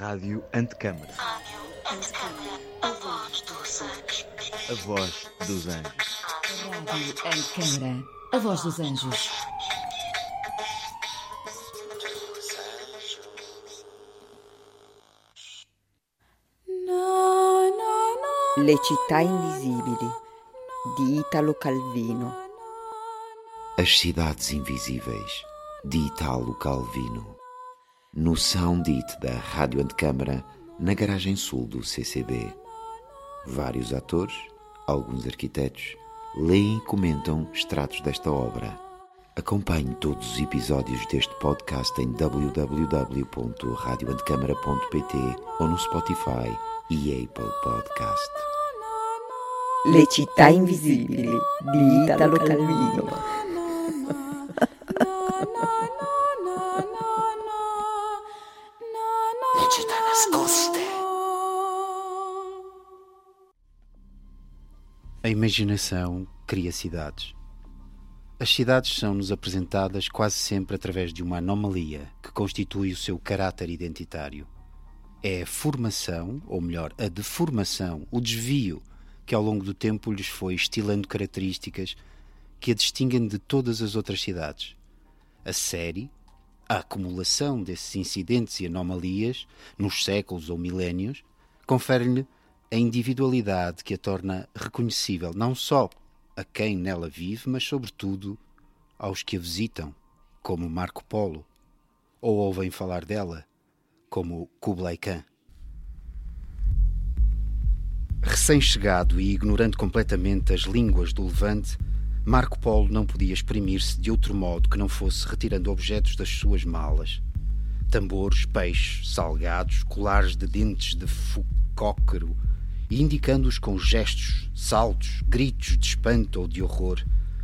Rádio Antecâmara. Rádio Antecâmara, a voz dos anjos. A voz dos anjos. Rádio Antecâmara, a voz dos anjos. Le città invisibili di Italo Calvino. As Cidades Invisíveis, de Italo Calvino. No Soundit da Rádio Antecâmara, na garagem sul do CCB. Vários atores, alguns arquitetos, leem e comentam extratos desta obra. Acompanhe todos os episódios deste podcast em www.radioantecâmara.pt ou no Spotify e Apple Podcast. Le città invisibili di Italo Calvino. A imaginação cria cidades. As cidades são-nos apresentadas quase sempre através de uma anomalia que constitui o seu caráter identitário. É a formação, ou melhor, a deformação, o desvio, que ao longo do tempo lhes foi estilando características que a distinguem de todas as outras cidades. A série, a acumulação desses incidentes e anomalias, nos séculos ou milénios, confere-lhe a individualidade que a torna reconhecível não só a quem nela vive, mas sobretudo aos que a visitam, como Marco Polo, ou ouvem falar dela, como Kublai Khan. Recém-chegado e ignorando completamente as línguas do Levante, Marco Polo não podia exprimir-se de outro modo que não fosse retirando objetos das suas malas. Tambores, peixes, salgados, colares de dentes de fucóquero, e indicando-os com gestos, saltos, gritos de espanto ou de horror,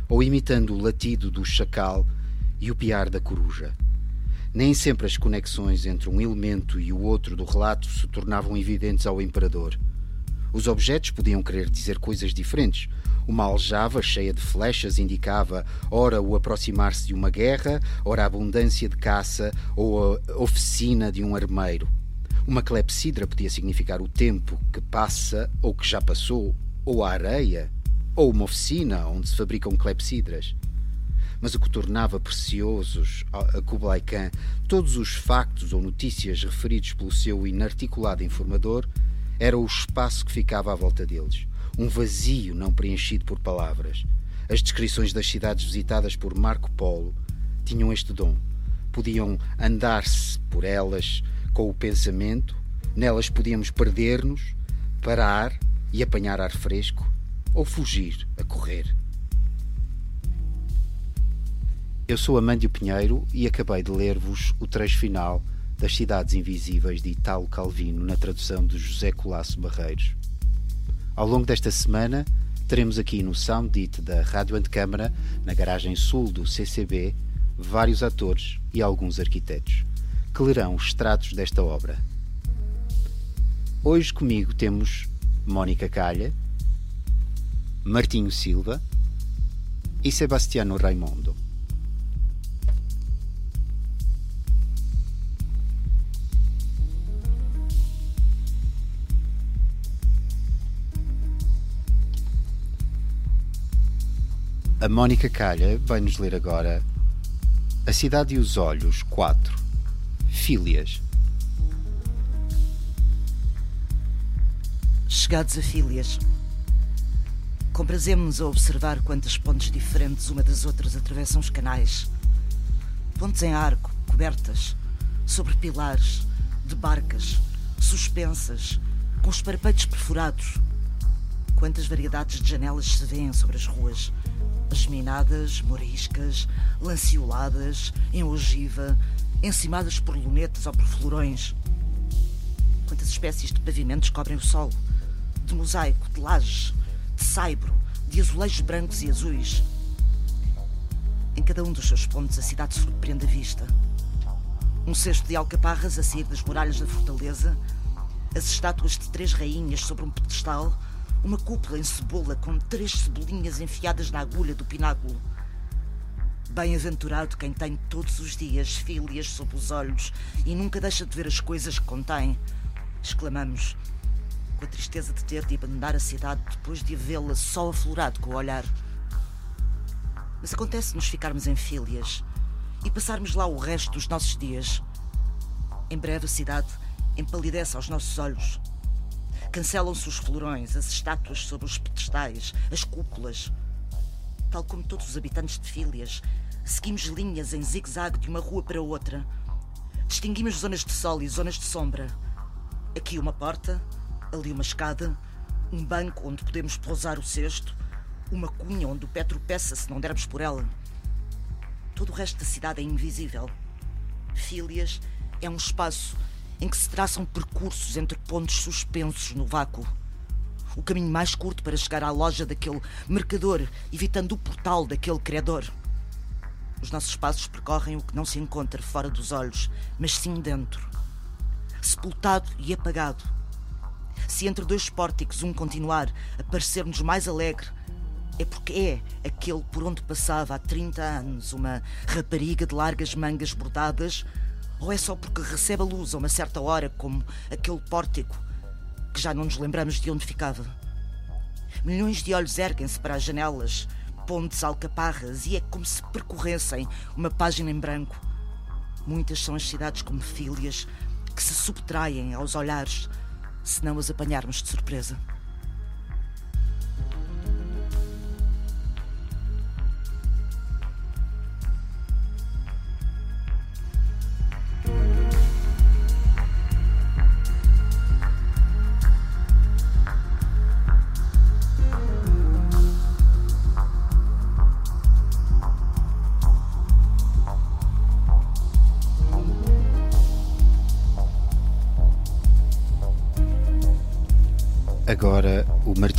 ou imitando o latido do chacal e o piar da coruja. Nem sempre as conexões entre um elemento e o outro do relato se tornavam evidentes ao imperador. Os objetos podiam querer dizer coisas diferentes. Uma aljava cheia de flechas indicava ora o aproximar-se de uma guerra, ora a abundância de caça ou a oficina de um armeiro. Uma clepsidra podia significar o tempo que passa ou que já passou, ou a areia, ou uma oficina onde se fabricam clepsidras. Mas o que tornava preciosos a Kublai Khan todos os factos ou notícias referidos pelo seu inarticulado informador era o espaço que ficava à volta deles, um vazio não preenchido por palavras. As descrições das cidades visitadas por Marco Polo tinham este dom. Podiam andar-se por elas com o pensamento, nelas podíamos perder-nos, parar e apanhar ar fresco, ou fugir a correr. Eu sou Amândio Pinheiro e acabei de ler-vos o trecho final das Cidades Invisíveis de Italo Calvino na tradução de José Colasso Barreiros. Ao longo desta semana teremos aqui no Soundit da Rádio Antecâmara, na garagem sul do CCB, vários atores e alguns arquitetos que lerão extratos desta obra. Hoje comigo temos Mónica Calha, Martinho Silva e Sebastiano Raimondo. A Mónica Calha vai nos ler agora A Cidade e os Olhos 4 Fílias. Chegados a Fílias, comprazemos-nos a observar quantas pontes diferentes uma das outras atravessam os canais. Pontes em arco, cobertas, sobre pilares, de barcas, suspensas, com os parapeitos perfurados. Quantas variedades de janelas se vêem sobre as ruas, geminadas, moriscas, lanceoladas, em ogiva, encimadas por lunetas ou por florões. Quantas espécies de pavimentos cobrem o solo, de mosaico, de lajes, de saibro, de azulejos brancos e azuis. Em cada um dos seus pontos a cidade surpreende a vista. Um cesto de alcaparras a sair das muralhas da fortaleza, as estátuas de três rainhas sobre um pedestal, uma cúpula em cebola com três cebolinhas enfiadas na agulha do pináculo. Bem-aventurado quem tem todos os dias filhas sob os olhos e nunca deixa de ver as coisas que contém. Exclamamos, com a tristeza de ter de abandonar a cidade depois de vê-la só aflorado com o olhar. Mas acontece-nos ficarmos em filhas e passarmos lá o resto dos nossos dias. Em breve a cidade empalidece aos nossos olhos. Cancelam-se os florões, as estátuas sobre os pedestais, as cúpulas. Tal como todos os habitantes de Filhas, seguimos linhas em zigue-zague de uma rua para outra. Distinguimos zonas de sol e zonas de sombra. Aqui uma porta, ali uma escada, um banco onde podemos pousar o cesto, uma cunha onde o pé tropeça se não dermos por ela. Todo o resto da cidade é invisível. Filhas é um espaço em que se traçam percursos entre pontos suspensos no vácuo. O caminho mais curto para chegar à loja daquele mercador, evitando o portal daquele credor. Os nossos passos percorrem o que não se encontra fora dos olhos, mas sim dentro. Sepultado e apagado. Se entre dois pórticos um continuar a parecer-nos mais alegre, é porque é aquele por onde passava há 30 anos uma rapariga de largas mangas bordadas ou é só porque recebe a luz a uma certa hora, como aquele pórtico, que já não nos lembramos de onde ficava? Milhões de olhos erguem-se para as janelas, pontes alcaparras, e é como se percorressem uma página em branco. Muitas são as cidades como filhas que se subtraem aos olhares, se não as apanharmos de surpresa.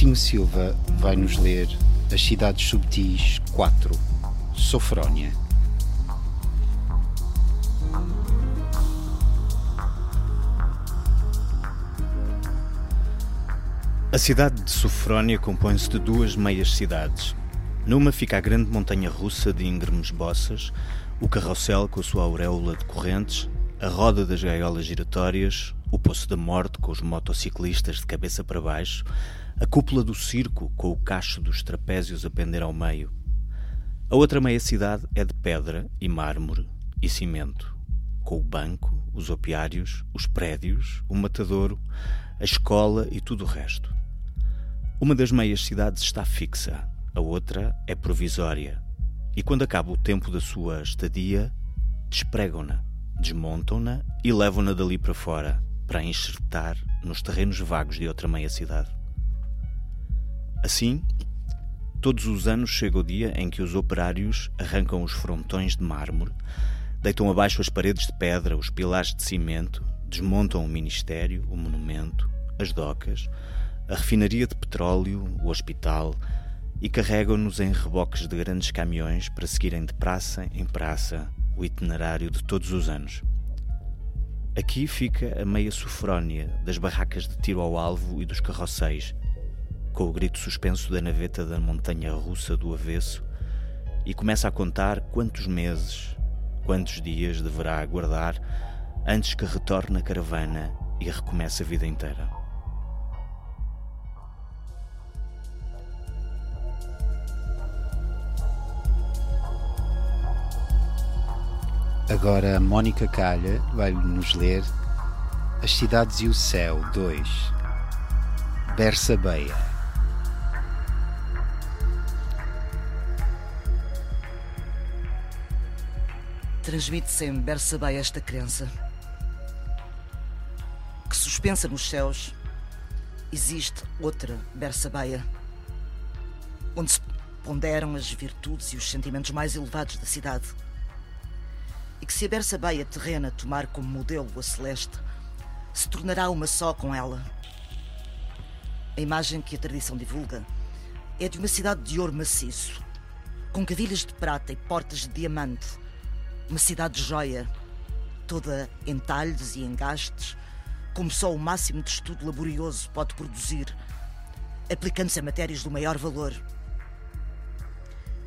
O Martinho Silva vai nos ler As Cidades Subtis 4, Sofrónia. A cidade de Sofrónia compõe-se de duas meias cidades. Numa fica a grande montanha russa de íngremes bossas, o carrossel com a sua auréola de correntes, a roda das gaiolas giratórias, o Poço da Morte com os motociclistas de cabeça para baixo, a cúpula do circo com o cacho dos trapézios a pender ao meio. A outra meia cidade é de pedra e mármore e cimento, com o banco, os opiários, os prédios, o matadouro, a escola e tudo o resto. Uma das meias cidades está fixa, a outra é provisória, e quando acaba o tempo da sua estadia, despregam-na, desmontam-na e levam-na dali para fora, para enxertar nos terrenos vagos de outra meia-cidade. Assim, todos os anos chega o dia em que os operários arrancam os frontões de mármore, deitam abaixo as paredes de pedra, os pilares de cimento, desmontam o ministério, o monumento, as docas, a refinaria de petróleo, o hospital e carregam-nos em reboques de grandes caminhões para seguirem de praça em praça o itinerário de todos os anos. Aqui fica a meia sofrónia das barracas de tiro ao alvo e dos carrosséis, com o grito suspenso da naveta da montanha russa do avesso, e começa a contar quantos meses, quantos dias deverá aguardar antes que retorne a caravana e recomece a vida inteira. Agora Mónica Calha vai nos ler As Cidades e o Céu 2 Berça Beia Transmite-se em Berça Beia esta crença que suspensa nos céus existe outra Berça Beia onde se ponderam as virtudes e os sentimentos mais elevados da cidade e que se a Berça Beia terrena tomar como modelo a celeste, se tornará uma só com ela. A imagem que a tradição divulga é de uma cidade de ouro maciço, com cavilhas de prata e portas de diamante, uma cidade de joia, toda em talhos e engastes, como só o máximo de estudo laborioso pode produzir, aplicando-se a matérias do maior valor.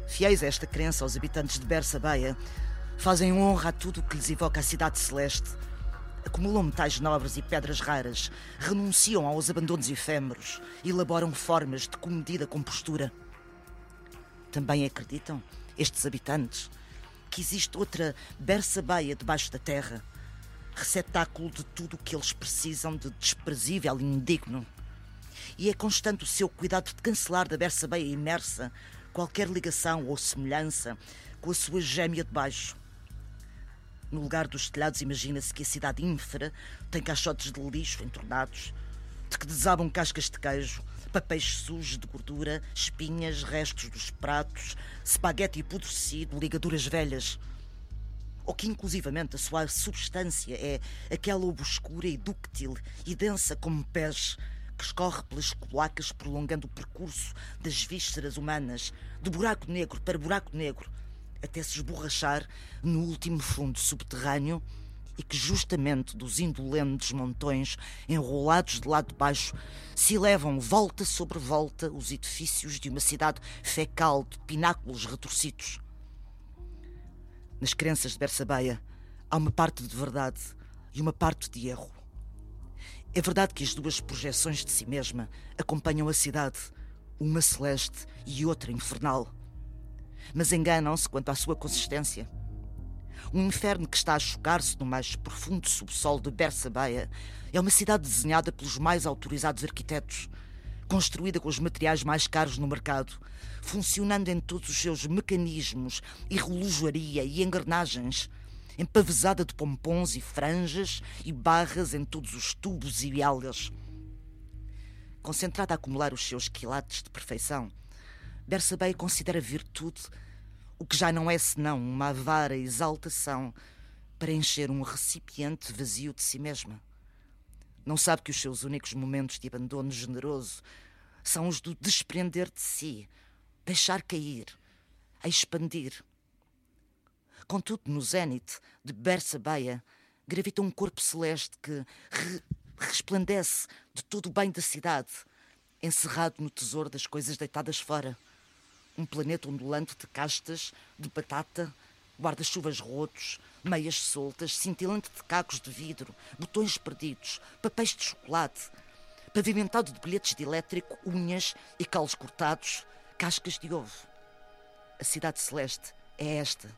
Fiéis a esta crença, os habitantes de Bersabeia fazem honra a tudo o que lhes evoca a cidade celeste. Acumulam metais nobres e pedras raras, renunciam aos abandonos efêmeros, elaboram formas de comedida compostura. Também acreditam, estes habitantes, que existe outra Bersabeia debaixo da terra, receptáculo de tudo o que eles precisam de desprezível e indigno. E é constante o seu cuidado de cancelar da Bersabeia imersa qualquer ligação ou semelhança com a sua gêmea de baixo. No lugar dos telhados, imagina-se que a cidade ínfera tem caixotes de lixo entornados, de que desabam cascas de queijo, papéis sujos de gordura, espinhas, restos dos pratos, espaguete apodrecido, ligaduras velhas. Ou que, inclusivamente, a sua substância é aquela obscura e dúctil e densa como pés que escorre pelas cloacas prolongando o percurso das vísceras humanas, de buraco negro para buraco negro, até se esborrachar no último fundo subterrâneo e que justamente dos indolentes montões enrolados de lado de baixo se elevam volta sobre volta os edifícios de uma cidade fecal de pináculos retorcidos. Nas crenças de Bersabeia há uma parte de verdade e uma parte de erro. É verdade que as duas projeções de si mesma acompanham a cidade, uma celeste e outra infernal. Mas enganam-se quanto à sua consistência. Um inferno que está a chocar-se no mais profundo subsolo de Bersabeia é uma cidade desenhada pelos mais autorizados arquitetos, construída com os materiais mais caros no mercado, funcionando em todos os seus mecanismos e relojoaria e engrenagens, empavesada de pompons e franjas e barras em todos os tubos e bialhas. Concentrada a acumular os seus quilates de perfeição, Bersabeia considera virtude o que já não é senão uma avara exaltação para encher um recipiente vazio de si mesma. Não sabe que os seus únicos momentos de abandono generoso são os do desprender de si, deixar cair, a expandir. Contudo, no zénite de Bersabeia gravita um corpo celeste que re resplandece de todo o bem da cidade, encerrado no tesouro das coisas deitadas fora um planeta ondulante de castas, de batata, guarda-chuvas rotos, meias soltas, cintilante de cacos de vidro, botões perdidos, papéis de chocolate, pavimentado de bilhetes de elétrico, unhas e calos cortados, cascas de ovo. A cidade celeste é esta,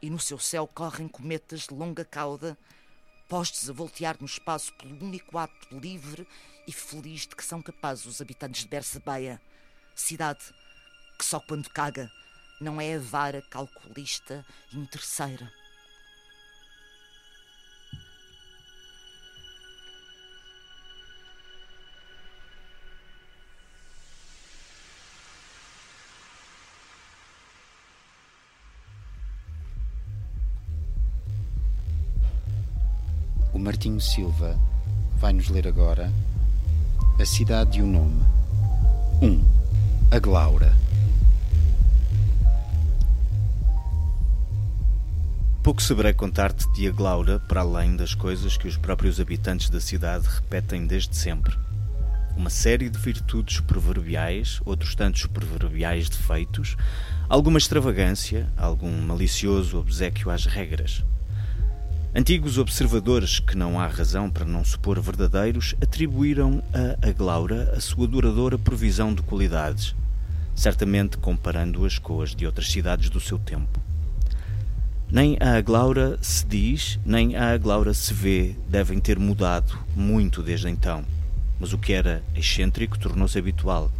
e no seu céu correm cometas de longa cauda, postos a voltear no espaço pelo único ato livre e feliz de que são capazes os habitantes de Bersabeia, cidade que só quando caga não é a vara calculista interesseira. O Martinho Silva vai nos ler agora A Cidade e o Nome. 1. Um, a Glaura. Pouco saberei contar-te de Aglaura para além das coisas que os próprios habitantes da cidade repetem desde sempre. Uma série de virtudes proverbiais, outros tantos proverbiais defeitos, alguma extravagância, algum malicioso obsequio às regras. Antigos observadores, que não há razão para não supor verdadeiros, atribuíram a Aglaura a sua duradoura provisão de qualidades, certamente comparando-as com as de outras cidades do seu tempo. Nem a Aglaura se diz, nem a Aglaura se vê devem ter mudado muito desde então, mas o que era excêntrico tornou-se habitual.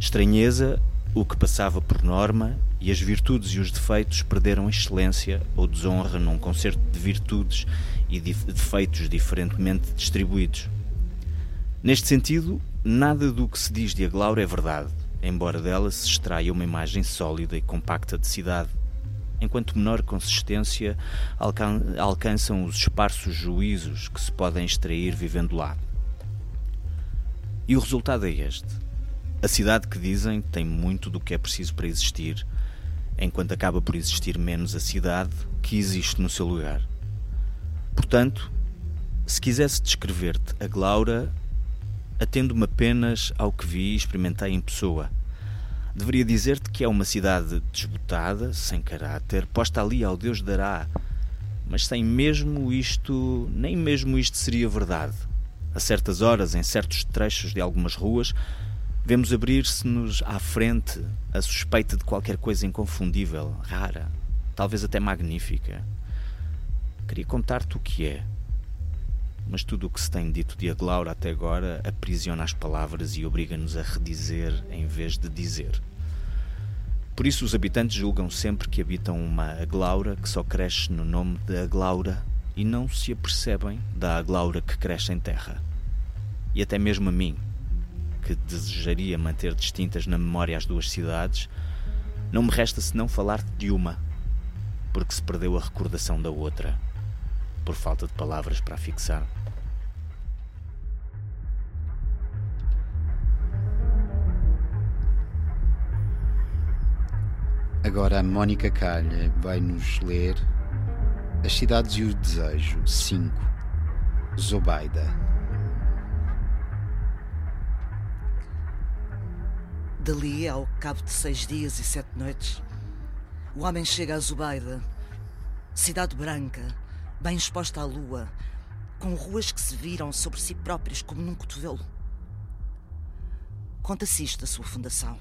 Estranheza, o que passava por norma, e as virtudes e os defeitos perderam excelência ou desonra num concerto de virtudes e de defeitos diferentemente distribuídos. Neste sentido, nada do que se diz de Aglaura é verdade, embora dela se extraia uma imagem sólida e compacta de cidade enquanto menor consistência alcan alcançam os esparsos juízos que se podem extrair vivendo lá. E o resultado é este. A cidade que dizem tem muito do que é preciso para existir, enquanto acaba por existir menos a cidade que existe no seu lugar. Portanto, se quisesse descrever-te a Glaura, atendo-me apenas ao que vi e experimentei em pessoa, Deveria dizer-te que é uma cidade desbotada, sem caráter, posta ali ao Deus dará. Mas sem mesmo isto, nem mesmo isto seria verdade. A certas horas, em certos trechos de algumas ruas, vemos abrir-se-nos à frente a suspeita de qualquer coisa inconfundível, rara, talvez até magnífica. Queria contar-te o que é, mas tudo o que se tem dito de Aglaura até agora aprisiona as palavras e obriga-nos a redizer em vez de dizer. Por isso os habitantes julgam sempre que habitam uma Aglaura que só cresce no nome de Aglaura e não se apercebem da Aglaura que cresce em terra. E até mesmo a mim, que desejaria manter distintas na memória as duas cidades, não me resta senão falar de uma, porque se perdeu a recordação da outra, por falta de palavras para a fixar. Agora a Mónica Calha vai nos ler As Cidades e o Desejo 5 Zobaida Dali, ao cabo de seis dias e sete noites, o homem chega a Zubaida, cidade branca, bem exposta à lua, com ruas que se viram sobre si próprias como num cotovelo. Conta-se isto da sua fundação.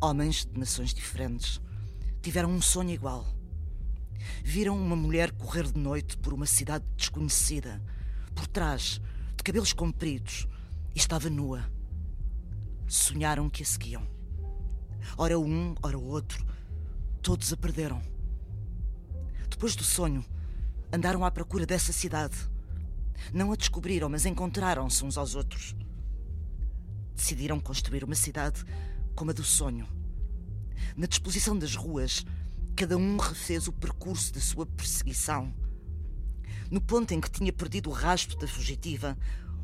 Homens de nações diferentes tiveram um sonho igual. Viram uma mulher correr de noite por uma cidade desconhecida, por trás, de cabelos compridos, e estava nua. Sonharam que a seguiam. Ora um, ora outro, todos a perderam. Depois do sonho, andaram à procura dessa cidade. Não a descobriram, mas encontraram-se uns aos outros. Decidiram construir uma cidade como a do sonho. Na disposição das ruas, cada um refez o percurso da sua perseguição. No ponto em que tinha perdido o rastro da fugitiva,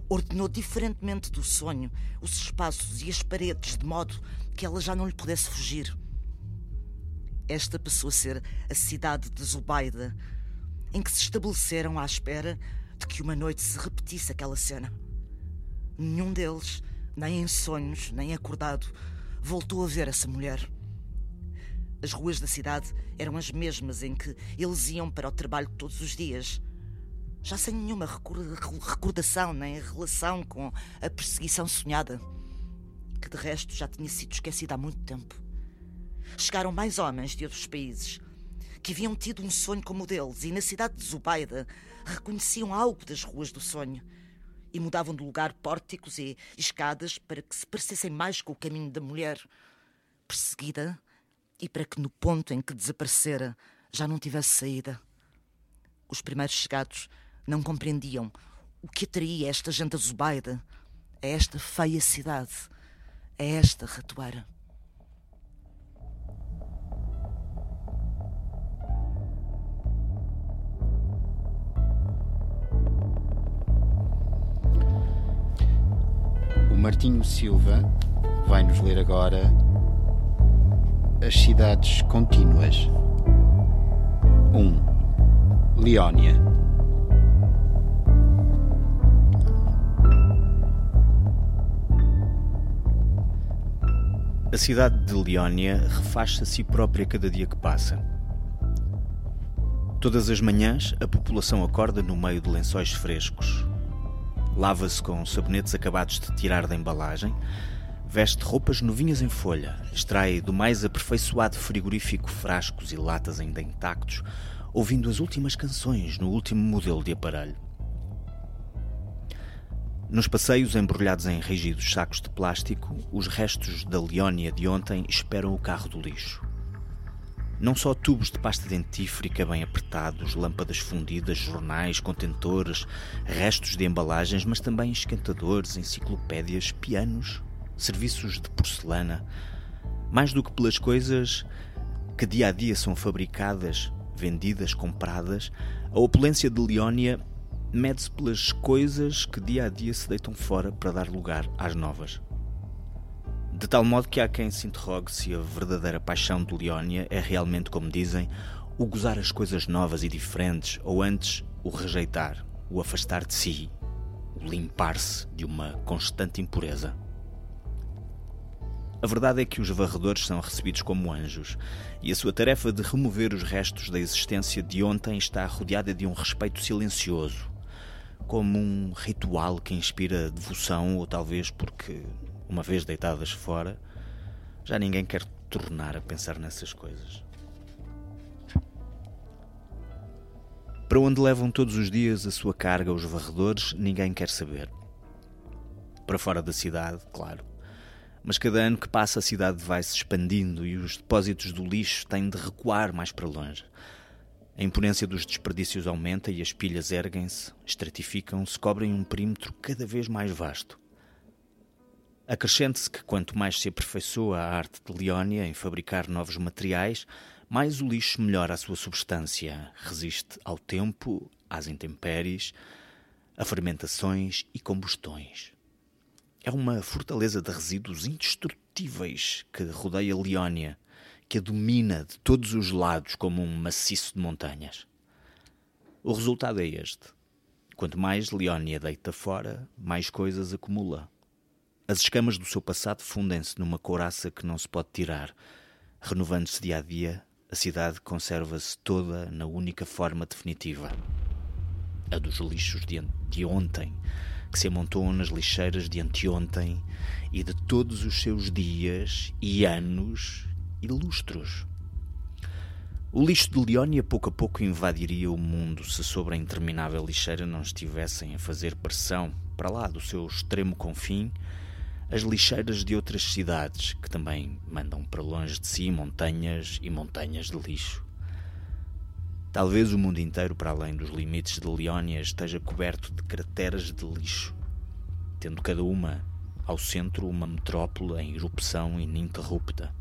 ordenou diferentemente do sonho os espaços e as paredes, de modo que ela já não lhe pudesse fugir. Esta passou a ser a cidade de Zubaida, em que se estabeleceram à espera de que uma noite se repetisse aquela cena. Nenhum deles, nem em sonhos, nem acordado, voltou a ver essa mulher. As ruas da cidade eram as mesmas em que eles iam para o trabalho todos os dias, já sem nenhuma recordação nem relação com a perseguição sonhada, que de resto já tinha sido esquecida há muito tempo. Chegaram mais homens de outros países que haviam tido um sonho como o deles e na cidade de Zubaida reconheciam algo das ruas do sonho e mudavam de lugar pórticos e escadas para que se parecessem mais com o caminho da mulher perseguida e para que no ponto em que desaparecera já não tivesse saída. Os primeiros chegados não compreendiam o que atraía esta gente a Zubaida, a esta feia cidade, a esta ratoeira. Martinho Silva vai nos ler agora As Cidades Contínuas. 1. Um, Leónia. A cidade de Leónia refaz-se a si própria cada dia que passa. Todas as manhãs, a população acorda no meio de lençóis frescos, lava-se com sabonetes acabados de tirar da embalagem, veste roupas novinhas em folha, extrai do mais aperfeiçoado frigorífico frascos e latas ainda intactos, ouvindo as últimas canções no último modelo de aparelho. Nos passeios embrulhados em rígidos sacos de plástico, os restos da Leónia de ontem esperam o carro do lixo. Não só tubos de pasta dentífrica bem apertados, lâmpadas fundidas, jornais, contentores, restos de embalagens, mas também esquentadores, enciclopédias, pianos, serviços de porcelana. Mais do que pelas coisas que dia a dia são fabricadas, vendidas, compradas, a opulência de Leónia mede-se pelas coisas que dia a dia se deitam fora para dar lugar às novas. De tal modo que há quem se interrogue se a verdadeira paixão de Leónia é realmente, como dizem, o gozar as coisas novas e diferentes, ou antes o rejeitar, o afastar de si, o limpar-se de uma constante impureza. A verdade é que os varredores são recebidos como anjos, e a sua tarefa de remover os restos da existência de ontem está rodeada de um respeito silencioso, como um ritual que inspira devoção, ou talvez porque, uma vez deitadas fora, já ninguém quer tornar a pensar nessas coisas. Para onde levam todos os dias a sua carga os varredores, ninguém quer saber. Para fora da cidade, claro mas cada ano que passa a cidade vai se expandindo e os depósitos do lixo têm de recuar mais para longe. A imponência dos desperdícios aumenta e as pilhas erguem-se, estratificam-se, cobrem um perímetro cada vez mais vasto. Acrescente-se que quanto mais se aperfeiçoa a arte de Leónia em fabricar novos materiais, mais o lixo melhora a sua substância, resiste ao tempo, às intempéries, a fermentações e combustões. É uma fortaleza de resíduos indestrutíveis que rodeia Leónia, que a domina de todos os lados como um maciço de montanhas. O resultado é este. Quanto mais Leónia deita fora, mais coisas acumula. As escamas do seu passado fundem-se numa couraça que não se pode tirar. Renovando-se dia a dia, a cidade conserva-se toda na única forma definitiva. A dos lixos de, de ontem, que se amontoam nas lixeiras de anteontem e de todos os seus dias e anos e lustros. O lixo de Leónia pouco a pouco invadiria o mundo se sobre a interminável lixeira não estivessem a fazer pressão para lá do seu extremo confim as lixeiras de outras cidades que também mandam para longe de si montanhas e montanhas de lixo. Talvez o mundo inteiro, para além dos limites de Leónia, esteja coberto de crateras de lixo, tendo cada uma ao centro uma metrópole em erupção ininterrupta.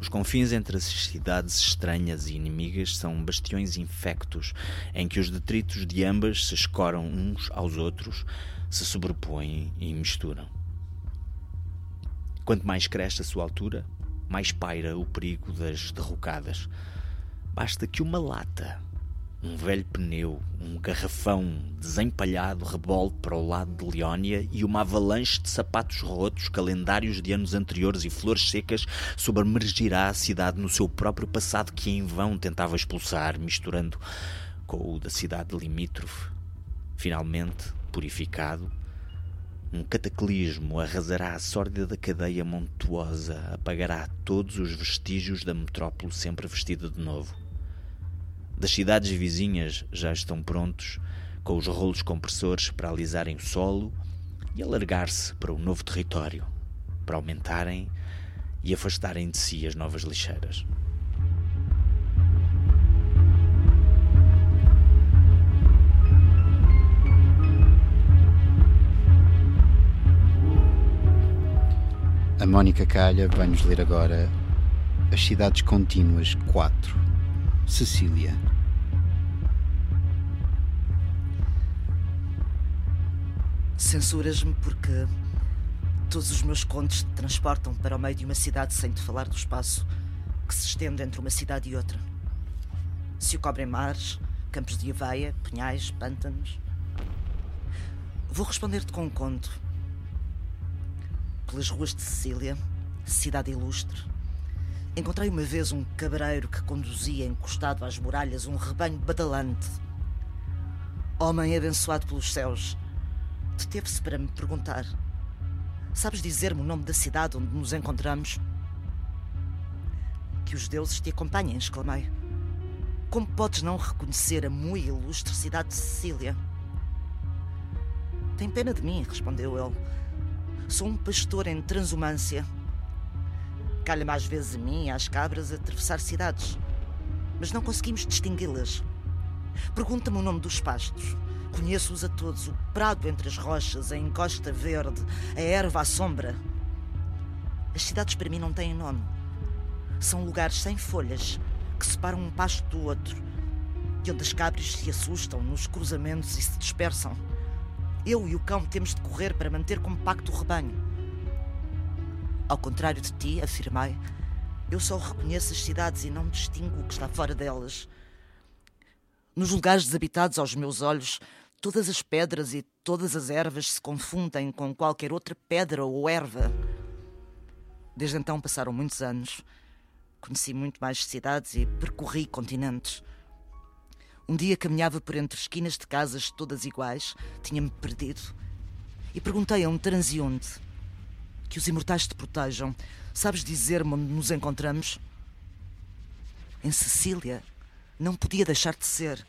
Os confins entre as cidades estranhas e inimigas são bastiões infectos, em que os detritos de ambas se escoram uns aos outros, se sobrepõem e misturam. Quanto mais cresce a sua altura, mais paira o perigo das derrocadas Basta que uma lata, um velho pneu, um garrafão desempalhado rebole para o lado de Leónia e uma avalanche de sapatos rotos, calendários de anos anteriores e flores secas sobremergirá a cidade no seu próprio passado que em vão tentava expulsar, misturando com o da cidade limítrofe. Finalmente, purificado, um cataclismo arrasará a sórdida cadeia montuosa, apagará todos os vestígios da metrópole sempre vestida de novo. Das cidades vizinhas já estão prontos, com os rolos compressores para alisarem o solo e alargar-se para o novo território, para aumentarem e afastarem de si as novas lixeiras. A Mónica Calha vai-nos ler agora As Cidades Contínuas 4, Cecília. Censuras-me porque todos os meus contos te transportam para o meio de uma cidade sem te falar do espaço que se estende entre uma cidade e outra. Se o cobrem mares, campos de aveia, penhais, pântanos. Vou responder-te com um conto pelas ruas de Sicília, cidade ilustre, encontrei uma vez um cabreiro que conduzia encostado às muralhas um rebanho badalante. Homem abençoado pelos céus, deteve-se para me perguntar: Sabes dizer-me o nome da cidade onde nos encontramos? Que os deuses te acompanhem, exclamei. Como podes não reconhecer a muito ilustre cidade de Sicília? Tem pena de mim, respondeu ele Sou um pastor em transumância. Calha mais vezes a mim e às cabras atravessar cidades, mas não conseguimos distingui-las. Pergunta-me o nome dos pastos. Conheço-os a todos: o prado entre as rochas, a encosta verde, a erva à sombra. As cidades para mim não têm nome. São lugares sem folhas que separam um pasto do outro e onde as cabras se assustam nos cruzamentos e se dispersam. Eu e o cão temos de correr para manter compacto o rebanho. Ao contrário de ti, afirmei, eu só reconheço as cidades e não distingo o que está fora delas. Nos lugares desabitados aos meus olhos, Todas as pedras e todas as ervas se confundem com qualquer outra pedra ou erva. Desde então passaram muitos anos. Conheci muito mais cidades e percorri continentes. Um dia caminhava por entre esquinas de casas todas iguais, tinha-me perdido, e perguntei a um transeunte: Que os imortais te protejam, sabes dizer-me onde nos encontramos? Em Sicília. Não podia deixar de ser.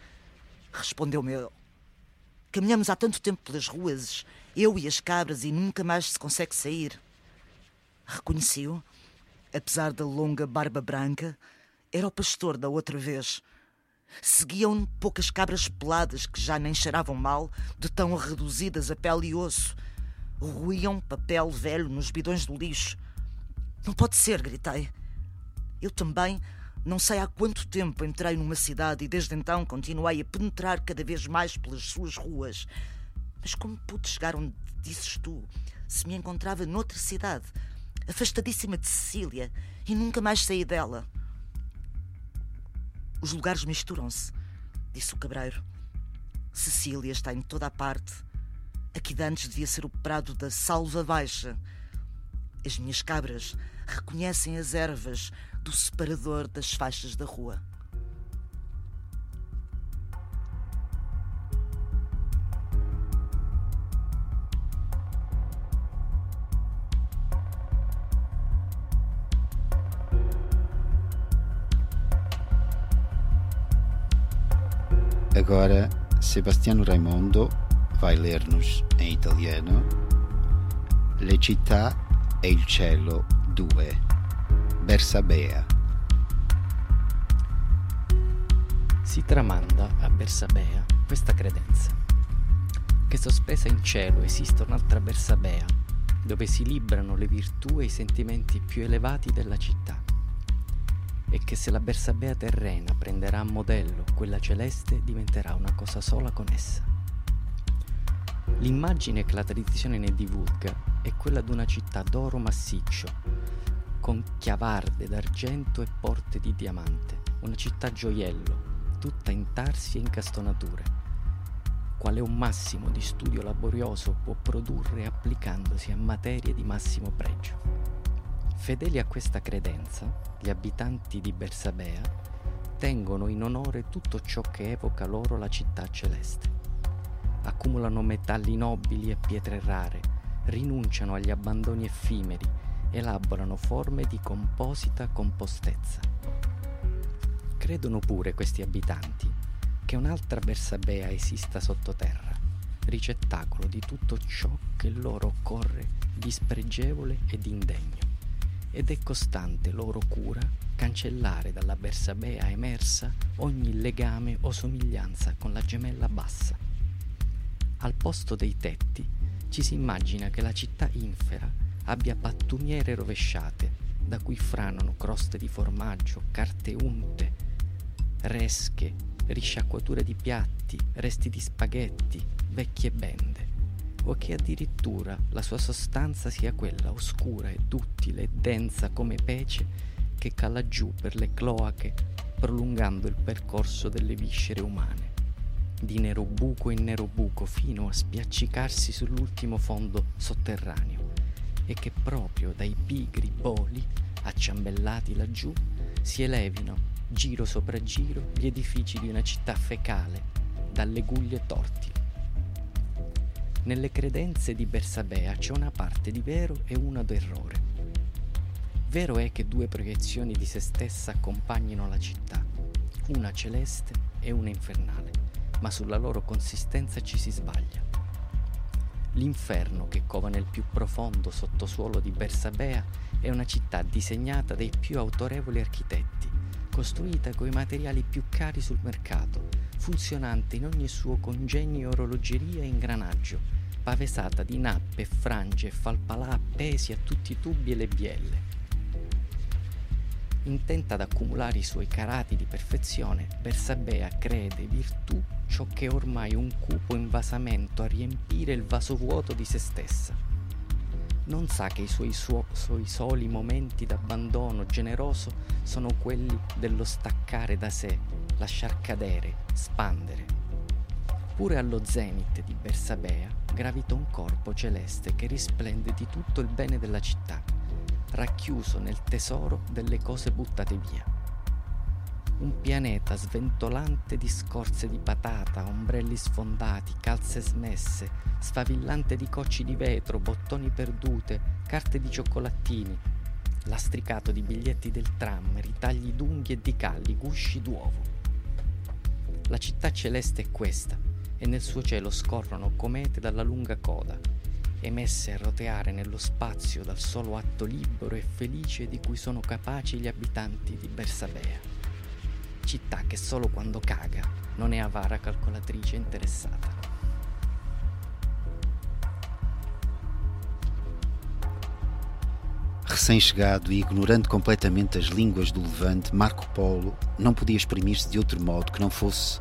Respondeu-me. Caminhamos há tanto tempo pelas ruas, eu e as cabras, e nunca mais se consegue sair. Reconheci-o. Apesar da longa barba branca, era o pastor da outra vez. Seguiam poucas cabras peladas que já nem cheiravam mal, de tão reduzidas a pele e osso. Ruíam papel velho nos bidões do lixo. Não pode ser, gritei. Eu também não sei há quanto tempo entrei numa cidade e desde então continuei a penetrar cada vez mais pelas suas ruas. Mas como pude chegar onde dizes tu, se me encontrava noutra cidade, afastadíssima de Sicília, e nunca mais saí dela? Os lugares misturam-se, disse o cabreiro. Sicília está em toda a parte. Aqui de antes devia ser o prado da Salva Baixa. As minhas cabras reconhecem as ervas do separador das faixas da rua. Agora, Sebastiano Raimondo vai ler-nos em italiano Le città e il cielo 2 Bersabea Si tramanda a Bersabea questa credenza che sospesa in cielo esiste un'altra Bersabea dove si librano le virtù e i sentimenti più elevati della città e che se la Bersabea terrena prenderà a modello quella celeste diventerà una cosa sola con essa. L'immagine che la tradizione ne divulga è quella di una città d'oro massiccio, con chiavarde d'argento e porte di diamante, una città gioiello, tutta in tarsi e incastonature, quale un massimo di studio laborioso può produrre applicandosi a materie di massimo pregio. Fedeli a questa credenza, gli abitanti di Bersabea tengono in onore tutto ciò che evoca loro la città celeste. Accumulano metalli nobili e pietre rare, rinunciano agli abbandoni effimeri, elaborano forme di composita compostezza. Credono pure questi abitanti che un'altra Bersabea esista sottoterra, ricettacolo di tutto ciò che loro occorre di spregevole e di indegno ed è costante loro cura cancellare dalla Bersabea emersa ogni legame o somiglianza con la gemella bassa. Al posto dei tetti ci si immagina che la città infera abbia pattumiere rovesciate da cui franano croste di formaggio, carte unte, resche, risciacquature di piatti, resti di spaghetti, vecchie bende o che addirittura la sua sostanza sia quella oscura e duttile e densa come pece che cala giù per le cloache prolungando il percorso delle viscere umane, di nero buco in nero buco fino a spiaccicarsi sull'ultimo fondo sotterraneo e che proprio dai pigri boli acciambellati laggiù si elevino giro sopra giro gli edifici di una città fecale dalle guglie torti nelle credenze di Bersabea c'è una parte di vero e una d'errore. Vero è che due proiezioni di se stessa accompagnino la città, una celeste e una infernale, ma sulla loro consistenza ci si sbaglia. L'inferno che cova nel più profondo sottosuolo di Bersabea è una città disegnata dai più autorevoli architetti, costruita con i materiali più cari sul mercato, funzionante in ogni suo congegno orologeria e ingranaggio, pavesata di nappe, frange e falpalà appesi a tutti i tubi e le bielle. Intenta ad accumulare i suoi carati di perfezione, Bersabea crede virtù ciò che è ormai un cupo invasamento a riempire il vaso vuoto di se stessa. Non sa che i suoi, suo, suoi soli momenti d'abbandono generoso sono quelli dello staccare da sé, lasciar cadere, spandere. Eppure allo zenit di Bersabea gravita un corpo celeste che risplende di tutto il bene della città, racchiuso nel tesoro delle cose buttate via. Un pianeta sventolante di scorze di patata, ombrelli sfondati, calze smesse, sfavillante di cocci di vetro, bottoni perdute, carte di cioccolatini, lastricato di biglietti del tram, ritagli d'unghie e di calli, gusci d'uovo. La città celeste è questa, e nel suo cielo scorrono comete dalla lunga coda, emesse a roteare nello spazio dal solo atto libero e felice di cui sono capaci gli abitanti di Bersabea. Città che solo quando caga non è avara calcolatrice interessata. Recém-chegado e ignorando completamente as línguas do Levante, Marco Polo não podia exprimir-se de outro modo que não fosse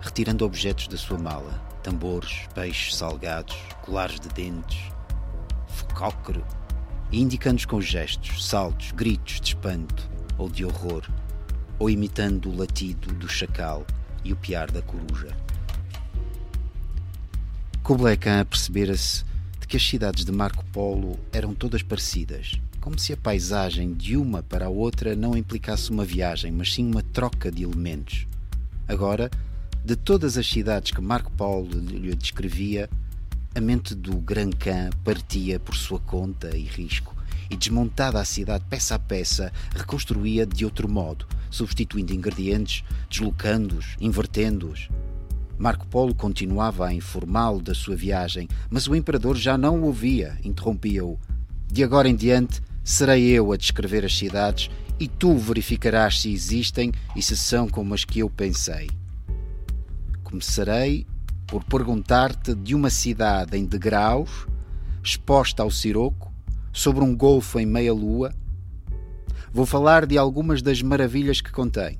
retirando objetos da sua mala: tambores, peixes salgados, colares de dentes, focócero, e indicando-os com gestos, saltos, gritos de espanto ou de horror, ou imitando o latido do chacal e o piar da coruja. Kublai Khan apercebera-se de que as cidades de Marco Polo eram todas parecidas, como se a paisagem de uma para a outra não implicasse uma viagem, mas sim uma troca de elementos. Agora, de todas as cidades que Marco Polo lhe descrevia, a mente do Gran Khan partia por sua conta e risco, e desmontada a cidade peça a peça, reconstruía de outro modo, substituindo ingredientes, deslocando-os, invertendo-os. Marco Polo continuava a informá-lo da sua viagem, mas o imperador já não o ouvia, interrompia-o. De agora em diante, serei eu a descrever as cidades e tu verificarás se existem e se são como as que eu pensei. Começarei por perguntar-te de uma cidade em degraus, exposta ao siroco, sobre um golfo em meia-lua. Vou falar de algumas das maravilhas que contém.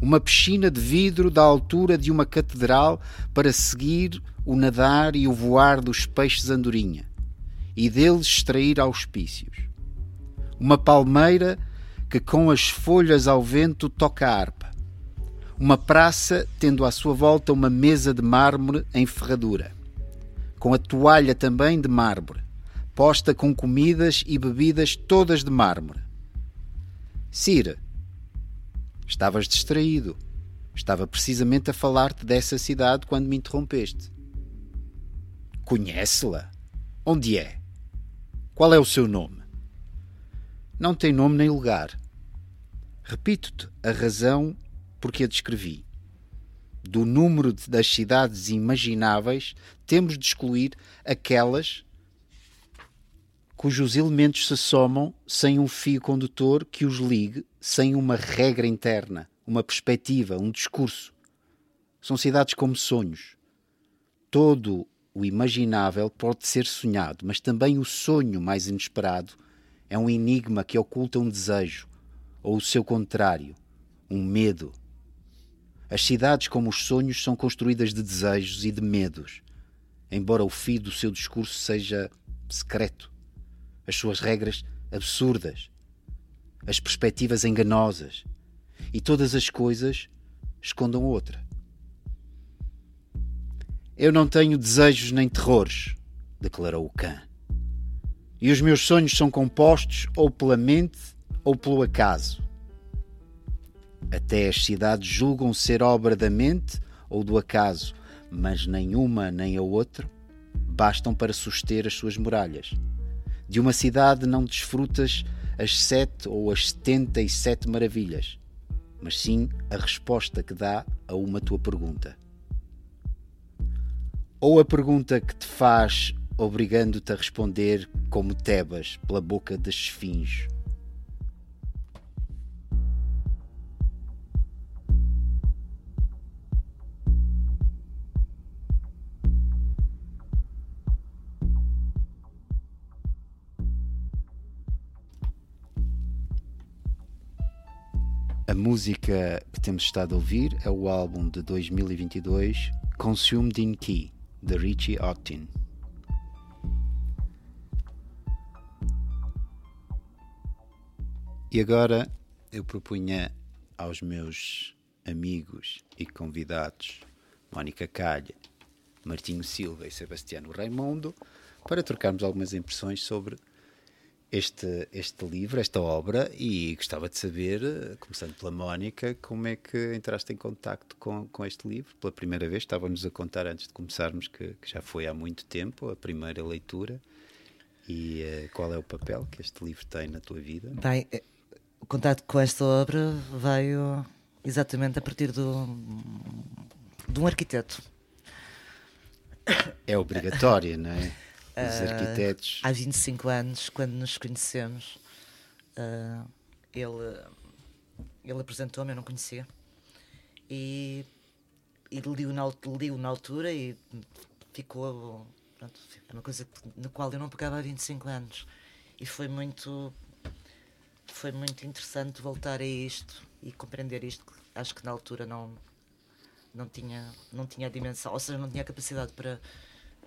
Uma piscina de vidro da altura de uma catedral para seguir o nadar e o voar dos peixes andorinha e deles extrair auspícios. Uma palmeira que com as folhas ao vento toca a harpa. Uma praça tendo à sua volta uma mesa de mármore em ferradura, com a toalha também de mármore, posta com comidas e bebidas todas de mármore. Sira, estavas distraído. Estava precisamente a falar-te dessa cidade quando me interrompeste. Conhece-la? Onde é? Qual é o seu nome? Não tem nome nem lugar. Repito-te a razão por que a descrevi. Do número das cidades imagináveis, temos de excluir aquelas cujos elementos se somam sem um fio condutor que os ligue, sem uma regra interna, uma perspectiva, um discurso. São cidades como sonhos. Todo o imaginável pode ser sonhado, mas também o sonho mais inesperado é um enigma que oculta um desejo, ou o seu contrário, um medo. As cidades, como os sonhos, são construídas de desejos e de medos, embora o fio do seu discurso seja secreto, as suas regras absurdas, as perspectivas enganosas, e todas as coisas escondam outra. Eu não tenho desejos nem terrores, declarou o Khan. E os meus sonhos são compostos ou pela mente ou pelo acaso. Até as cidades julgam ser obra da mente ou do acaso, mas nenhuma nem a outra bastam para suster as suas muralhas. De uma cidade não desfrutas as sete ou as setenta e sete maravilhas, mas sim a resposta que dá a uma tua pergunta. Ou a pergunta que te faz obrigando-te a responder como Tebas pela boca das esfinges. A música que temos estado a ouvir é o álbum de 2022 Consumed in Key, de Richie Octin. E agora eu propunha aos meus amigos e convidados, Mónica Calha Martinho Silva e Sebastiano Raimundo, para trocarmos algumas impressões sobre este, este livro, esta obra, e gostava de saber, começando pela Mónica, como é que entraste em contacto com, com este livro pela primeira vez? Estávamos a contar antes de começarmos que, que já foi há muito tempo a primeira leitura. E uh, qual é o papel que este livro tem na tua vida? Bem, eh, o contato com esta obra veio exatamente a partir do, de um arquiteto. É obrigatório, não é? Os Uh, arquitetos. há 25 anos, quando nos conhecemos, uh, ele, ele apresentou-me, eu não conhecia. E, e li-o na, li-o na altura e ficou. Pronto, é uma coisa na qual eu não pegava há 25 anos. E foi muito. Foi muito interessante voltar a isto e compreender isto. que Acho que na altura não, não, tinha, não tinha a dimensão, ou seja, não tinha a capacidade para,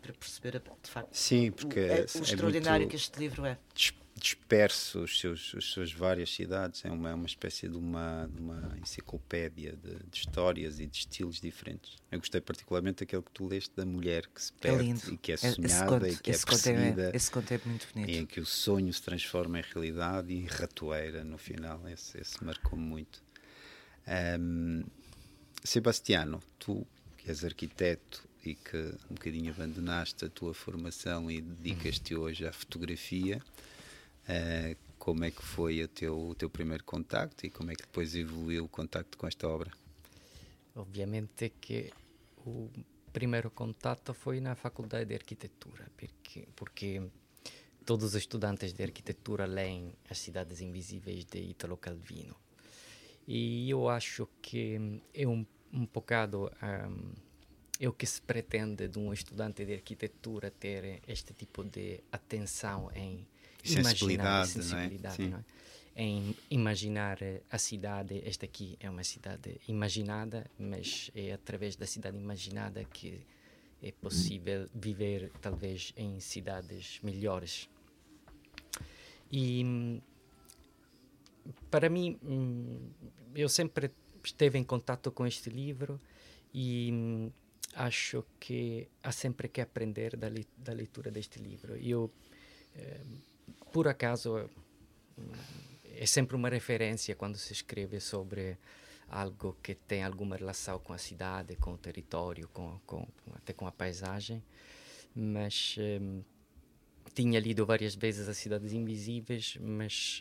para perceber de facto Sim, porque o, é- é- o é extraordinário que este livro é. dis- disperso os seus, as suas várias cidades. É uma, é uma espécie de uma, de uma enciclopédia de, de histórias e de estilos diferentes. Eu gostei particularmente daquele que tu leste da mulher que se É perde lindo. e que é sonhada e que é perseguida. Esse conto é muito bonito. E em que o sonho se transforma em realidade e ratoeira no final. Esse, esse marcou muito. Ahm, Sebastiano, tu que és arquiteto e que um bocadinho abandonaste a tua formação e dedicas-te hoje à fotografia, ah, como é que foi o teu, o teu primeiro contacto e como é que depois evoluiu o contacto com esta obra? Ovviamente che il primo contatto foi na faculdade de arquitetura, perché, porque todos os estudantes de arquitetura leem As Cidades Invisíveis de Italo Calvino. E eu acho que é um, um bocado um, é o que se pretende de um estudante de arquitetura ter este tipo de atenção em imaginar Sensibilidade, não é? sensibilidade, não é? em imaginar eh, a cidade. Esta aqui é uma cidade imaginada, mas é através da cidade imaginada que é possível viver, talvez, em cidades melhores. E hum, para mim, hum, eu sempre esteve em contato com este livro e hum, acho que há sempre que aprender da, li- da leitura deste livro. Eu, eh, por acaso, hum, é sempre uma referência quando se escreve sobre algo que tem alguma relação com a cidade, com o território, com, com, até com a paisagem, mas hum, tinha lido várias vezes As Cidades Invisíveis, mas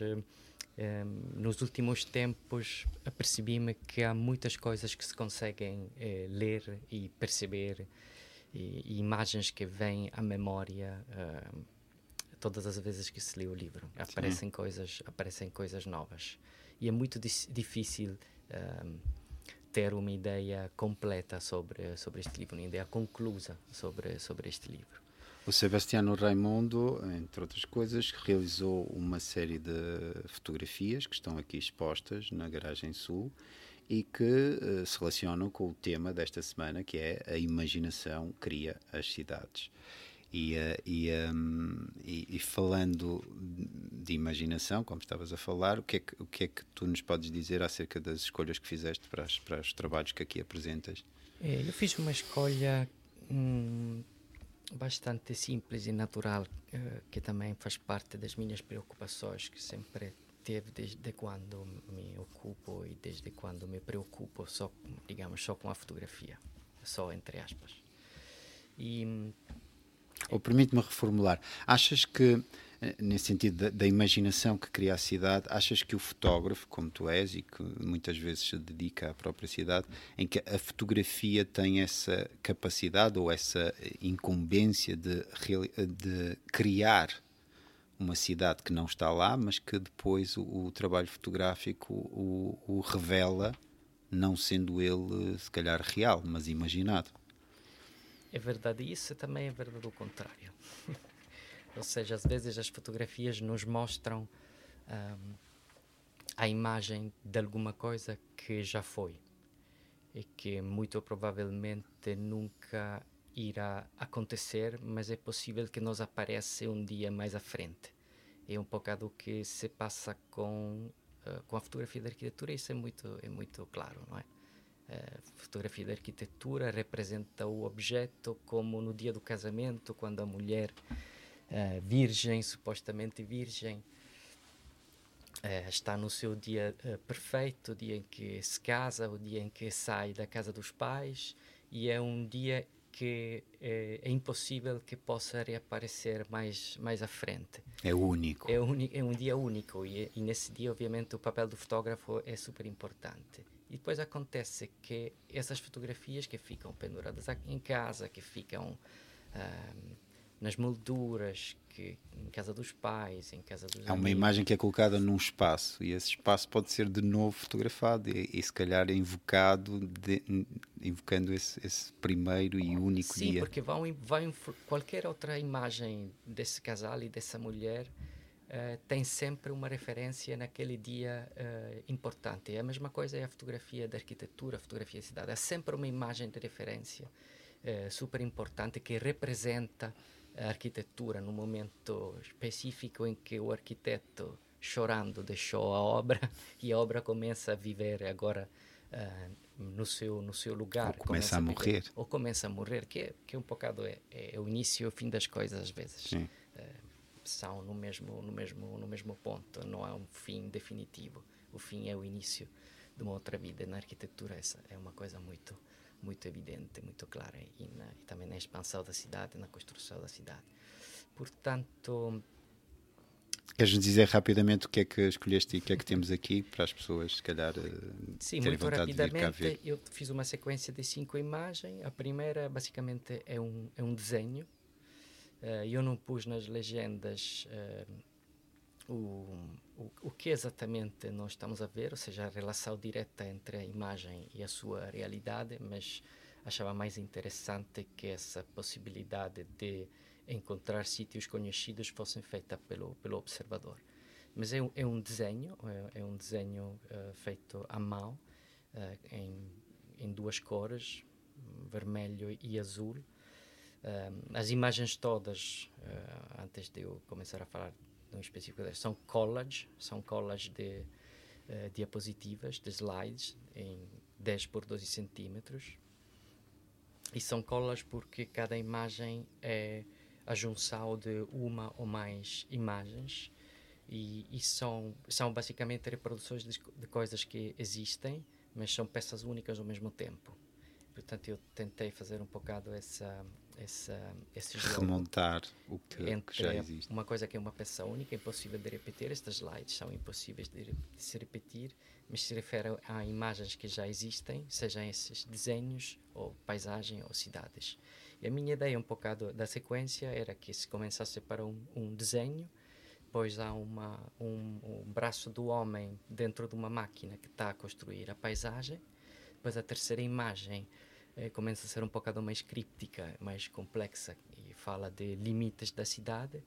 hum, nos últimos tempos apercebi-me que há muitas coisas que se conseguem eh, ler e perceber, e, e imagens que vêm à memória hum, todas as vezes que se lê o livro. Aparecem coisas, aparecem coisas novas. E é muito difícil hum, ter uma ideia completa sobre, sobre este livro, uma ideia conclusa sobre, sobre este livro. O Sebastiano Raimundo, entre outras coisas, realizou uma série de fotografias que estão aqui expostas na Garagem Sul e que eh, se relacionam com o tema desta semana, que é a imaginação cria as cidades. E, eh, e, hum, e- e falando de imaginação, como estavas a falar, o que, é que, o que é que tu nos podes dizer acerca das escolhas que fizeste para, as- para os trabalhos que aqui apresentas? Eh, eu fiz uma escolha hum, bastante simples e natural, eh, que também faz parte das minhas preocupações, que sempre teve desde quando me ocupo e desde quando me preocupo só, digamos, só com a fotografia, só entre aspas. E Ou permite-me reformular, achas que, nesse sentido da, da imaginação que cria a cidade, achas que o fotógrafo, como tu és, e que muitas vezes se dedica à própria cidade, em que a fotografia tem essa capacidade ou essa eh, incumbência de, eh, de criar uma cidade que não está lá, mas que depois o, o trabalho fotográfico o, o revela, não sendo ele, se calhar, real, mas imaginado. É verdade isso também é verdade o contrário. Ou seja, às vezes as fotografias nos mostram ahm, a imagem de alguma coisa que já foi e que muito provavelmente nunca irá acontecer, mas é possível que nos apareça um dia mais à frente. É um bocado o que se passa com, ah, com a fotografia da arquitetura, isso é muito, é muito claro, não é? A fotografia da arquitetura representa o objeto como no dia do casamento, quando a mulher uh, virgem, supostamente virgem, uh, está no seu dia uh, perfeito, o dia em que se casa, o dia em que sai da casa dos pais, e é um dia que é, é, impossível que possa reaparecer mais mais à frente. É único. É, é um dia único e, e, nesse dia, obviamente, o papel do fotógrafo é super importante. E depois acontece que essas fotografias que ficam penduradas em casa, que ficam ah, nas molduras, que em casa dos pais, em casa dos Há uma imagem que é colocada num espaço e esse espaço pode ser de novo fotografado e, e se calhar invocado, de, invocando esse, esse, primeiro e único Sim, dia. Sim, porque vão, vai, qualquer outra imagem desse casal e dessa mulher uh, tem sempre uma referência naquele dia uh, importante. É a mesma coisa é a fotografia da arquitetura, a fotografia da cidade. Há sempre uma imagem de referência uh, super importante que representa a arquitetura no momento específico em que o arquiteto chorando deixou a obra e a obra começa a viver agora uh, no seu no seu lugar ou começa, começa a, a morrer. ou começa a morrer que é, que é um bocado é, é o início e o fim das coisas às vezes. Uh, são no mesmo no mesmo no mesmo ponto não há um fim definitivo. O fim é o início de uma outra vida. Na arquitetura essa é uma coisa muito muito evidente, muito clara e, na, e também na expansão da cidade, na construção da cidade. Portanto, Queres dizer rapidamente o que é que escolheste e o que é que temos aqui para as pessoas, se calhar, eh, Sim, muito rapidamente. Eu fiz uma sequência de cinco imagens. A primeira, basicamente, é um, é um desenho. Uh, eu não pus nas legendas uh, o, o, que exatamente nós estamos a ver, ou seja, a relação direta entre a imagem e a sua realidade, mas achava mais interessante que essa possibilidade de encontrar sítios conhecidos fosse feita pelo, pelo observador. Mas é, é um desenho, é, é um desenho uh, feito à mão, uh, em, em duas cores, vermelho e azul. Uh, as imagens todas, antes de eu começar a falar específico, são collage, são collage de uh, diapositivas, de slides, em 10 por 12 centímetros. E são collage porque cada imagem é a junção de uma ou mais imagens e, e são, são basicamente reproduções de, de coisas que existem, mas são peças únicas ao mesmo tempo. Portanto, eu tentei fazer um bocado essa, essa, esse jogo. Remontar o que, que, já existe. Uma coisa que é uma peça única, impossível de repetir. Estas slides são impossíveis de, de, se repetir, mas se refere a imagens que já existem, sejam esses desenhos, ou paisagem, ou cidades. E a minha ideia um pouco da sequência era que se começasse para um, um desenho, depois há uma, um, um braço do homem dentro de uma máquina que está a construir a paisagem, depois a terceira imagem eh, começa a ser um pouco mais críptica, mais complexa e fala de limites da cidade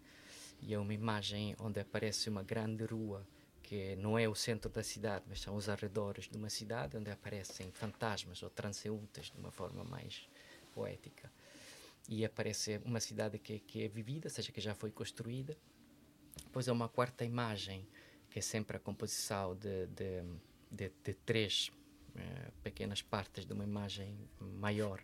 e é uma imagem onde aparece uma grande rua que não é o centro da cidade, mas são os arredores de uma cidade onde aparecem fantasmas ou transeuntes de uma forma mais poética. E aparece uma cidade que, que é vivida, ou seja, que já foi construída. Depois há uma quarta imagem, que é sempre a composição de, de, de, de três eh, pequenas partes de uma imagem maior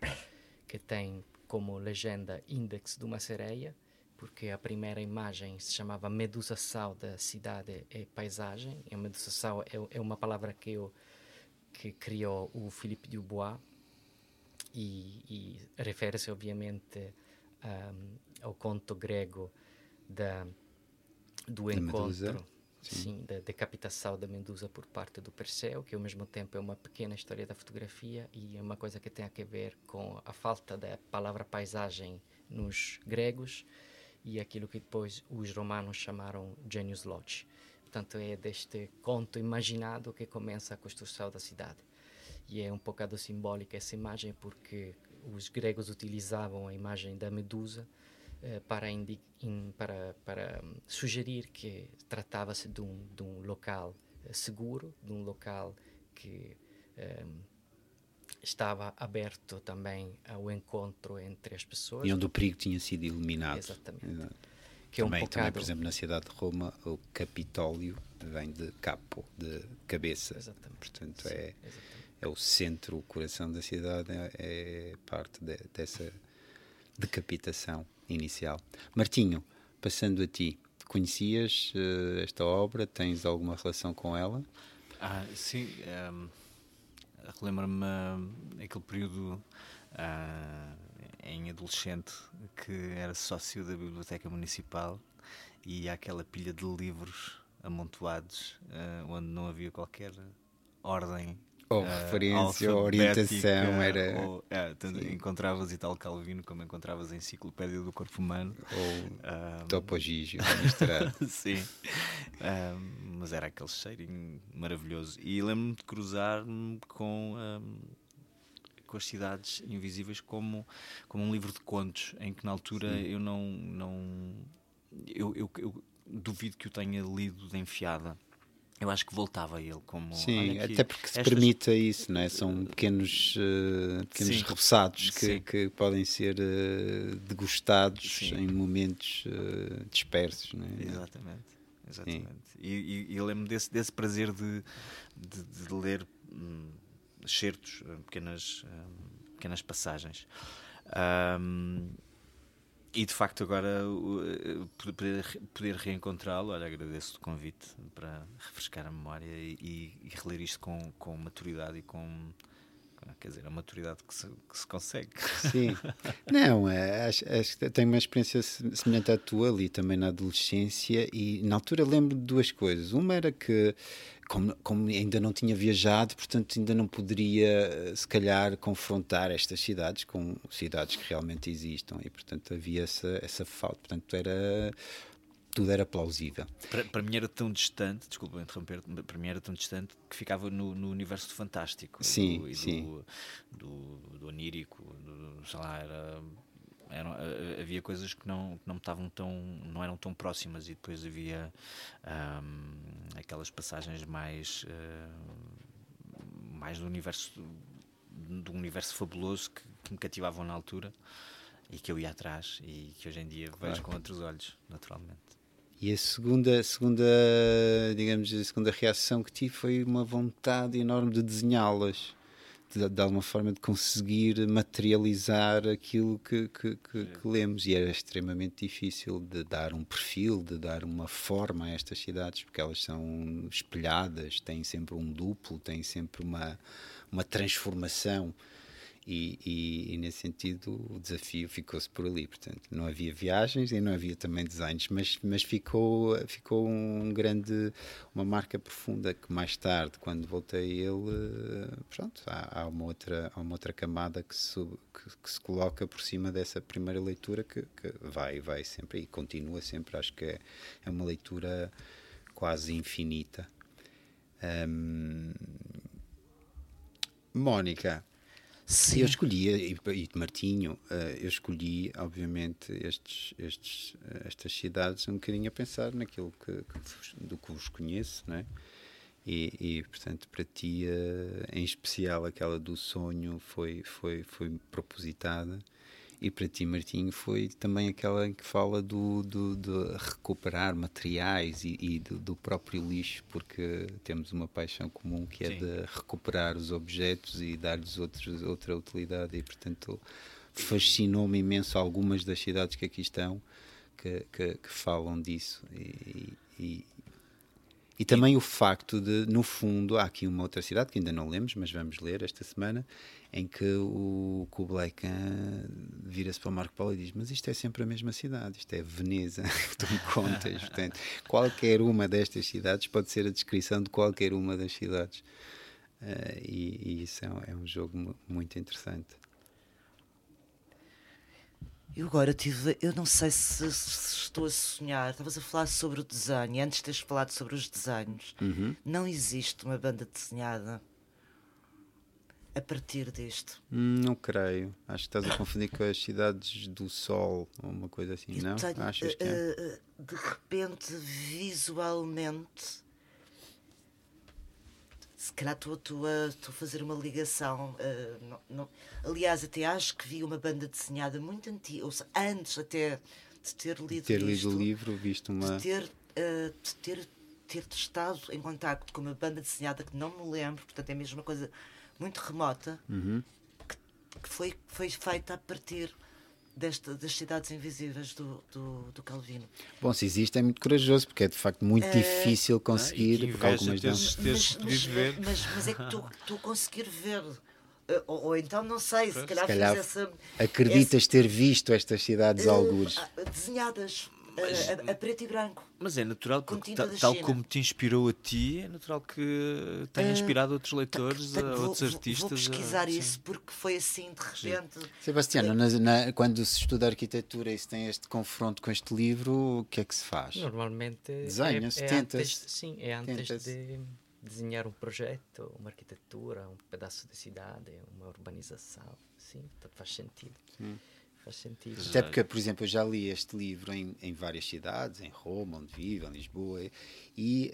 que tem como legenda índex de uma sereia, porque a primeira imagem se chamava Medusação da cidade e paisagem. E a Medusação é, é uma palavra que, eu, que criou o Philippe Dubois e, e refere-se obviamente um, ao conto grego da, do encontro Sim. Da decapitação da Medusa por parte do Perseu, que ao mesmo tempo é uma pequena história da fotografia e é uma coisa que tem a ver com a falta da palavra paisagem nos gregos e aquilo que depois os romanos chamaram genius loci. Portanto, é deste conto imaginado que começa a construção da cidade. E é um bocado simbólica essa imagem porque os gregos utilizavam a imagem da Medusa para, in, para, para hum, sugerir que tratava-se de um, de um local eh, seguro, de um local que um, estava aberto também ao encontro entre as pessoas. E onde o perigo tinha sido eliminado. Exatamente. Exato. Que também, é um também, por exemplo, na cidade de Roma, o Capitólio vem de capo, de cabeça. Exatamente. Portanto, Sim, é, exatamente. é o centro, o coração da cidade, é, é parte de, dessa decapitação inicial. Martinho, passando a ti, conhecias uh, esta obra? Tens alguma relação com ela? Ah, sim, um, relembra-me uh, aquele período uh, em adolescente que era sócio da Biblioteca Municipal e aquela pilha de livros amontoados onde não havia qualquer ordem ou uh, referência ou orientação era ou, é, tanto encontravas Italo Calvino como encontravas a enciclopédia do corpo humano. Ou um, Topo Gigio misturado. Sim. Um, mas era aquele cheirinho maravilhoso. E lembro-me de cruzar-me com um, com as cidades invisíveis como como um livro de contos em que na altura sim. eu não não eu, eu, eu duvido que o tenha lido de enfiada eu acho que voltava a ele como. Sim, até porque se estas... permite isso, não é? São pequenos, uh, pequenos repousados que, que, podem ser uh, degustados Sim. em momentos uh, dispersos, não é? Exatamente. Exatamente. E, e, e eu lembro desse, desse prazer de, de, de ler hum, certos, pequenas, hum, pequenas passagens. Um, e de facto agora poder, poder reencontrá-lo, olha, agradeço o convite para refrescar a memória e, e, reler isto com, com maturidade e com quer dizer, a maturidade que se, que se consegue. Sim. Não, é, acho, acho que tenho uma experiência semelhante à tua ali também na adolescência e na altura lembro de duas coisas. Uma era que como, como, ainda não tinha viajado, portanto ainda não poderia, se calhar, confrontar estas cidades com cidades que realmente existam e, portanto, havia essa, essa falta. Portanto, era tudo era plausível. Para, para mim era tão distante, desculpa interromper, para mim era tão distante que ficava no, no universo fantástico. Sim, do, sim. Do, do, do onírico, do, sei lá, era eram, havia coisas que não, que não estavam tão não eram tão próximas e depois havia um, aquelas passagens mais uh, mais do universo do universo fabuloso que, que, me cativavam na altura e que eu ia atrás e que hoje em dia vejo claro. com outros olhos naturalmente e a segunda, segunda, digamos, a segunda reação que tive foi uma vontade enorme de desenhá-las de, de, alguma forma de conseguir materializar aquilo que, que, que, que, lemos. E era extremamente difícil de dar um perfil, de dar uma forma a estas cidades porque elas são espelhadas, têm sempre um duplo, têm sempre uma, uma transformação e, e, e, nesse sentido o desafio ficou-se por ali. Portanto, não havia viagens e não havia também desenhos, mas, mas ficou, ficou um grande, uma marca profunda que mais tarde, quando voltei ele, pronto, há, há, uma, outra, há uma outra camada que se, que, que se coloca por cima dessa primeira leitura que, que, vai, vai sempre e continua sempre. Acho que é, é uma leitura quase infinita. Um, Mónica, Sim. Eu escolhi, e, e Martinho, eh, eu escolhi, obviamente, estes, estes, eh, estas cidades um bocadinho a pensar naquilo que, que do que vos conheço, não é? E, e, portanto para ti eh, em especial aquela do sonho foi foi foi propositada e para ti, Martinho, foi também aquela em que fala do, do de recuperar materiais e, e do, do, próprio lixo, porque temos uma paixão comum que é Sim. de recuperar os objetos e dar-lhes outra utilidade. E, portanto, fascinou-me imenso algumas das cidades que aqui estão que, que, que falam disso. E, e, e também e... o facto de, no fundo, há aqui uma outra cidade que ainda não lemos, mas vamos ler esta semana, em que o Kublai Khan vira-se para o Marco Polo e diz: Mas isto é sempre a mesma cidade, isto é Veneza, tu me contas. Portanto, qualquer uma destas cidades pode ser a descrição de qualquer uma das cidades. Uh, e, e, isso é é um jogo muito interessante. Eu agora tive, eu não sei se, se, estou a sonhar, estavas a falar sobre o desenho, antes de teres falado sobre os desenhos. Uhum. Não existe uma banda desenhada a partir disto. Não creio. Acho que estás a confundir com as cidades do Sol ou uma coisa assim, eu não? Tenho, Achas que é? Uh, de repente, visualmente, se calhar estou a, a fazer uma ligação. Uh, não, não, aliás, até acho que vi uma banda desenhada muito antiga, ou seja, antes até de ter lido, de ter lido o livro, visto uma. De ter, uh, de ter, ter estado em contato com uma banda desenhada que não me lembro, portanto é mesmo uma coisa muito remota Uhum. que, que foi, foi feita a partir desta, das cidades invisíveis do, do, do Calvino. Bom, se existe é muito corajoso, porque é de facto muito É. difícil conseguir, que porque algumas teres- teres podido ver. mas, mas é que tu, tu conseguir ver, eh, ou, ou então não sei, se calhar, Se calhar fiz essa. acreditas ter visto estas cidades esse- algures. eh, desenhadas eh, a, a preto e branco. Mas é natural, porque ta- tal China. como te inspirou a ti, é natural que tenha inspirado outros leitores, Portanto, a vou- outros vou- artistas. Vou a- pesquisar sim. isso porque foi assim de repente. Sebastiano, na- na- quando se estuda arquitetura e se tem este confronto com este livro, o que é que se faz? Normalmente Desenhas, é, é tentas, antes, sim, é antes tentas. de desenhar um projeto, uma arquitetura, um pedaço de cidade, uma urbanização. Sim, faz sentido. Faz sentido. Até porque, por exemplo, eu já li este livro em, em várias cidades, em Roma, onde vivo, em Lisboa, e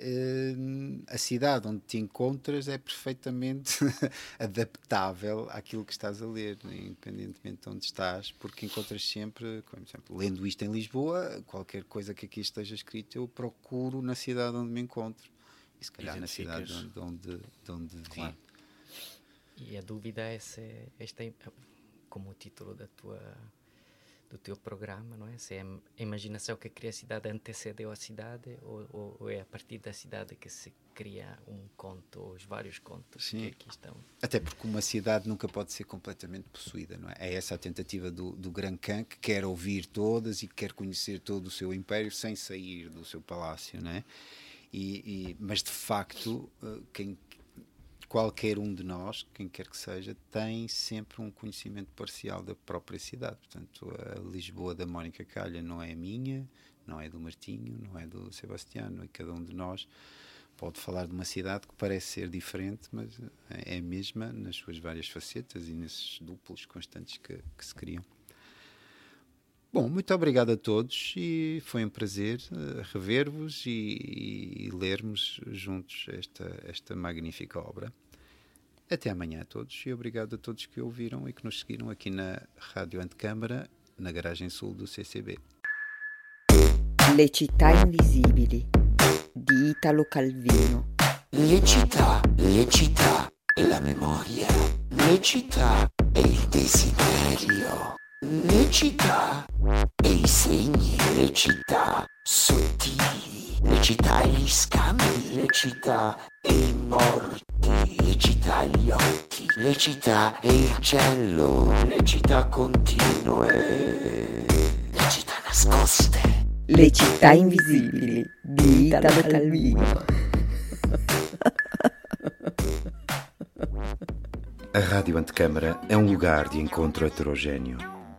hum, a cidade onde te encontras é perfeitamente adaptável àquilo que estás a ler, né, independentemente de onde estás, porque encontras sempre, como, por exemplo, lendo isto em Lisboa, qualquer coisa que aqui esteja escrito, eu procuro na cidade onde me encontro. E se calhar na cidade de onde, de onde, de onde Claro. E a dúvida é se esta como o título da tua do teu programa, não é? Se é a imaginação que cria a cidade antecedeu a cidade ou, ou, ou é a partir da cidade que se cria um conto ou os vários contos Sim. que aqui estão. Até porque uma cidade nunca pode ser completamente possuída, não é? É essa a tentativa do, do Gran Khan que quer ouvir todas e que quer conhecer todo o seu império sem sair do seu palácio, não é? E, e- mas de facto, eh, quem, qualquer um de nós, quem quer que seja, tem sempre um conhecimento parcial da própria cidade. Portanto, a Lisboa da Mónica Calha não é minha, não é do Martinho, não é do Sebastiano, e cada um de nós pode falar de uma cidade que parece ser diferente, mas é a mesma nas suas várias facetas e nesses duplos constantes que, que se criam. Bom, muito obrigado a todos e foi um prazer eh, rever-vos e, e lermos juntos esta, esta magnífica obra. Até amanhã a todos e obrigado a todos que ouviram e que nos seguiram aqui na Rádio Antecâmara, na garagem sul do CCB. Le città invisibili di Italo Calvino. Le città, le città la memoria. Le città e il desiderio. Le città e i segni. Le città sottili. Le città e gli scambi. Le città e i morti. Le città e gli occhi. Le città e il cielo. Le città continue. Le città nascoste. Le città invisibili di Italo Calvino. A Rádio Antecâmara é um lugar de encontro heterogêneo,